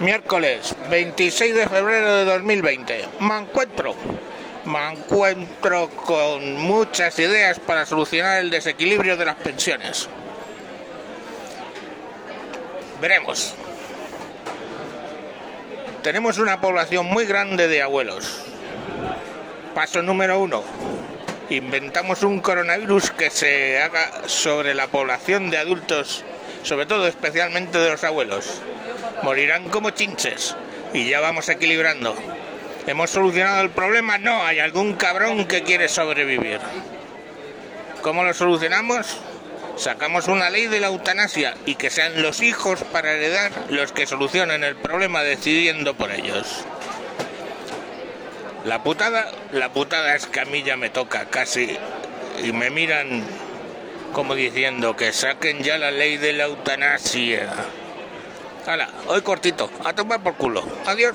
Miércoles 26 de febrero de 2020. Me encuentro. Me encuentro con muchas ideas para solucionar el desequilibrio de las pensiones. Veremos. Tenemos una población muy grande de abuelos. Paso número uno. Inventamos un coronavirus que se haga sobre la población de adultos, sobre todo especialmente de los abuelos morirán como chinches y ya vamos equilibrando. ¿Hemos solucionado el problema? No, hay algún cabrón que quiere sobrevivir. ¿Cómo lo solucionamos? Sacamos una ley de la eutanasia y que sean los hijos para heredar los que solucionen el problema decidiendo por ellos. La putada, la putada es que a mí ya me toca casi y me miran como diciendo que saquen ya la ley de la eutanasia. Hala, hoy cortito. A tomar por culo. Adiós.